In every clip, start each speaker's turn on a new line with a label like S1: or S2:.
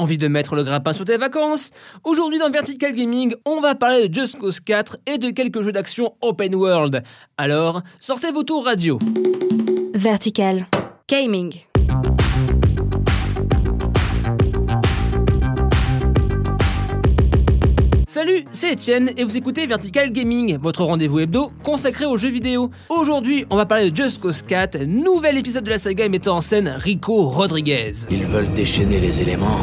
S1: Envie de mettre le grappin sur tes vacances? Aujourd'hui dans Vertical Gaming, on va parler de Just Cause 4 et de quelques jeux d'action open world. Alors, sortez vos tours radio.
S2: Vertical Gaming.
S1: Salut, c'est Etienne et vous écoutez Vertical Gaming, votre rendez-vous hebdo consacré aux jeux vidéo. Aujourd'hui, on va parler de Just Cause 4, nouvel épisode de la saga mettant en scène Rico Rodriguez.
S3: Ils veulent déchaîner les éléments.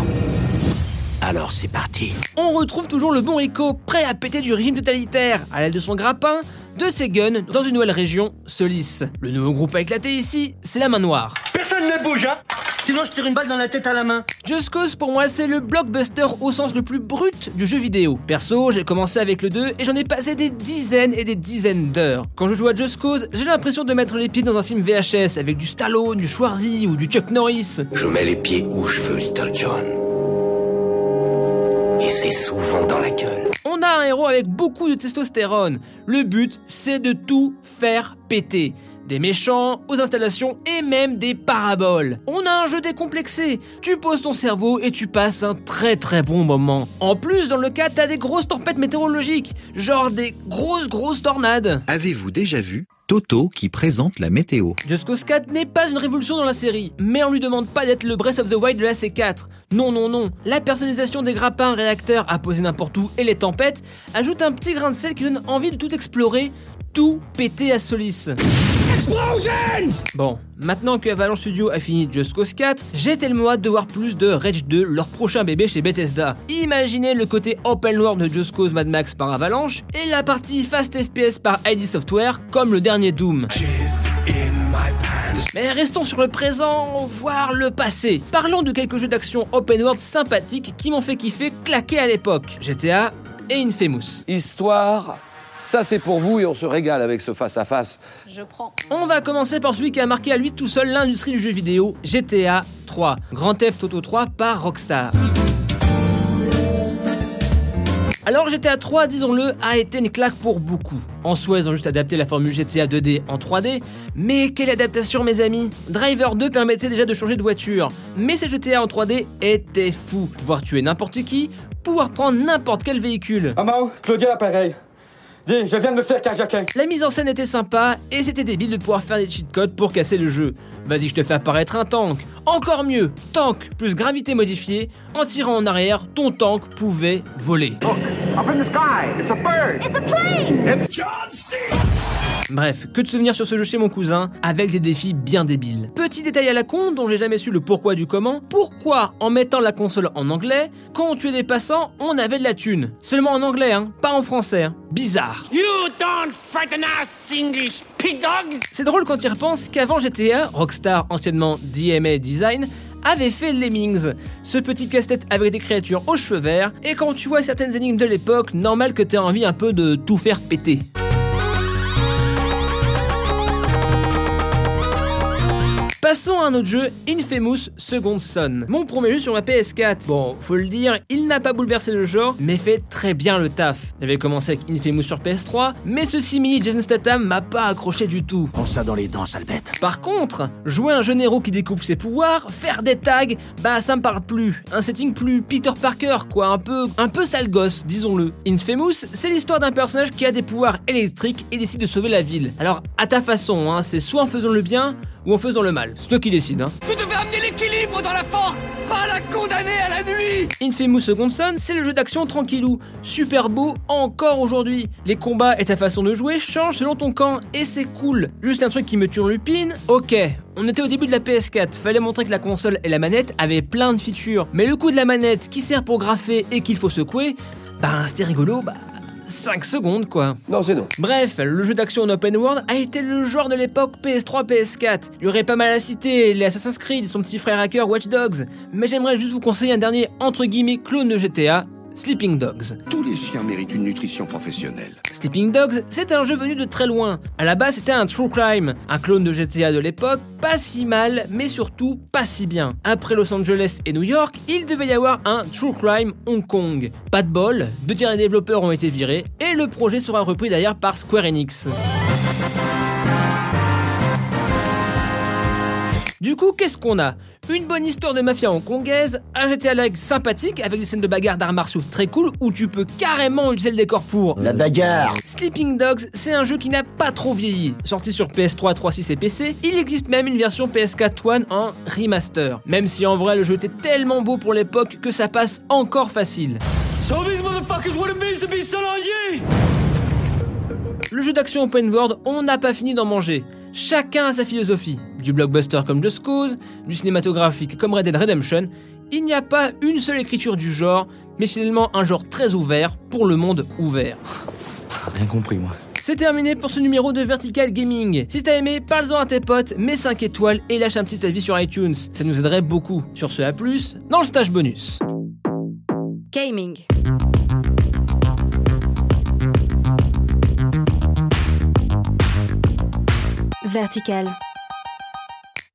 S3: Alors c'est parti.
S1: On retrouve toujours le bon Rico, prêt à péter du régime totalitaire, à l'aide de son grappin, de ses guns, dans une nouvelle région, Solis. Le nouveau groupe à éclater ici, c'est la main noire.
S4: Personne ne bouge, hein Sinon, je tire une balle dans la tête à la main.
S1: Just Cause, pour moi, c'est le blockbuster au sens le plus brut du jeu vidéo. Perso, j'ai commencé avec le 2 et j'en ai passé des dizaines et des dizaines d'heures. Quand je joue à Just Cause, j'ai l'impression de mettre les pieds dans un film VHS avec du Stallone, du Schwarzy ou du Chuck Norris.
S3: Je mets les pieds où je veux, Little John. C'est souvent dans la gueule.
S1: On a un héros avec beaucoup de testostérone. Le but, c'est de tout faire péter. Des méchants, aux installations et même des paraboles. On a un jeu décomplexé. Tu poses ton cerveau et tu passes un très très bon moment. En plus, dans le cas, t'as des grosses tempêtes météorologiques. Genre des grosses grosses tornades.
S5: Avez-vous déjà vu Toto qui présente la météo
S1: Just Cause 4 n'est pas une révolution dans la série, mais on lui demande pas d'être le Breath of the Wild de la C4. Non, non, non. La personnalisation des grappins réacteurs à poser n'importe où et les tempêtes ajoute un petit grain de sel qui donne envie de tout explorer, tout péter à Solis. Bon, maintenant que Avalanche Studio a fini Just Cause 4, j'ai tellement hâte de voir plus de Rage 2, leur prochain bébé chez Bethesda. Imaginez le côté open world de Just Cause Mad Max par Avalanche et la partie fast FPS par ID Software comme le dernier Doom. Mais restons sur le présent, voire le passé. Parlons de quelques jeux d'action open world sympathiques qui m'ont fait kiffer claquer à l'époque. GTA et Infamous.
S6: Histoire, ça c'est pour vous et on se régale avec ce face-à-face.
S7: Je prends.
S1: On va commencer par celui qui a marqué à lui tout seul l'industrie du jeu vidéo, GTA 3. Grand Theft Auto 3 par Rockstar. Alors GTA 3, disons-le, a été une claque pour beaucoup. En soi, ils ont juste adapté la formule GTA 2D en 3D, mais quelle adaptation mes amis? Driver 2 permettait déjà de changer de voiture, mais ces GTA en 3D étaient fous. Pouvoir tuer n'importe qui, pouvoir prendre n'importe quel véhicule.
S8: Maman, Claudia, pareil. Dis, je viens de me faire carjacker.
S1: La mise en scène était sympa et c'était débile de pouvoir faire des cheat codes pour casser le jeu. Vas-y, je te fais apparaître un tank. Encore mieux, tank plus gravité modifiée. En tirant en arrière, ton tank pouvait voler. Bref, que de souvenirs sur ce jeu chez mon cousin, avec des défis bien débiles. Petit détail à la con dont j'ai jamais su le pourquoi du comment, pourquoi en mettant la console en anglais, quand on tuait des passants, on avait de la thune. Seulement en anglais, hein, pas en français. Hein. Bizarre.
S9: You don't frighten us, English pig dogs!
S1: C'est drôle quand il repense qu'avant GTA, Rockstar, anciennement DMA Design, avait fait Lemmings, ce petit casse-tête avec des créatures aux cheveux verts, et quand tu vois certaines énigmes de l'époque, normal que t'aies envie un peu de tout faire péter. Passons à un autre jeu, Infamous Second Son. Mon premier jeu sur ma PS4. Bon, faut le dire, il n'a pas bouleversé le genre, mais fait très bien le taf. J'avais commencé avec Infamous sur PS3, mais ce simili Jason Statham m'a pas accroché du tout.
S3: Prends ça dans les dents, sale bête.
S1: Par contre, jouer un jeune héros qui découvre ses pouvoirs, faire des tags, bah ça me parle plus. Un setting plus Peter Parker, quoi, un peu, un peu sale gosse, disons-le. Infamous, c'est l'histoire d'un personnage qui a des pouvoirs électriques et décide de sauver la ville. Alors, à ta façon, hein, c'est soit en faisant le bien, ou en faisant le mal. C'est toi qui décide, hein.
S9: Vous devez amener l'équilibre dans la force, pas la condamner à la nuit!
S1: Infamous Second Son, c'est le jeu d'action tranquillou, super beau encore aujourd'hui. Les combats et ta façon de jouer changent selon ton camp et c'est cool. Juste un truc qui me turlupine, ok. On était au début de la PS4, fallait montrer que la console et la manette avaient plein de features. Mais le coup de la manette qui sert pour graffer et qu'il faut secouer, bah c'était rigolo, bah 5 secondes quoi.
S6: Non, c'est non.
S1: Bref, le jeu d'action en open world a été le genre de l'époque PS3, PS4. Il y aurait pas mal à citer les Assassin's Creed, son petit frère hacker Watch Dogs, mais j'aimerais juste vous conseiller un dernier entre guillemets clone de GTA, Sleeping Dogs.
S10: Tous les chiens méritent une nutrition professionnelle.
S1: Sleeping Dogs, c'est un jeu venu de très loin. À la base, c'était un true crime, un clone de GTA de l'époque, pas si mal, mais surtout pas si bien. Après Los Angeles et New York, il devait y avoir un true crime Hong Kong. Pas de bol, deux tiers des développeurs ont été virés, et le projet sera repris d'ailleurs par Square Enix. Du coup, qu'est-ce qu'on a? Une bonne histoire de mafia hongkongaise, un GTA Like sympathique avec des scènes de bagarre d'arts martiaux très cool où tu peux carrément utiliser le décor pour.
S4: La bagarre
S1: Sleeping Dogs, c'est un jeu qui n'a pas trop vieilli. Sorti sur PS3, 3.6 et PC, il existe même une version PS4 One en remaster. Même si en vrai le jeu était tellement beau pour l'époque que ça passe encore facile. Le jeu d'action open world, on n'a pas fini d'en manger. Chacun a sa philosophie. Du blockbuster comme Just Cause, du cinématographique comme Red Dead Redemption, il n'y a pas une seule écriture du genre, mais finalement un genre très ouvert pour le monde ouvert.
S3: Rien compris, moi.
S1: C'est terminé pour ce numéro de Vertical Gaming. Si t'as aimé, parle-en à tes potes, mets 5 étoiles et lâche un petit avis sur iTunes. Ça nous aiderait beaucoup. Sur ce, à plus, dans le stage bonus.
S2: Gaming. Vertical.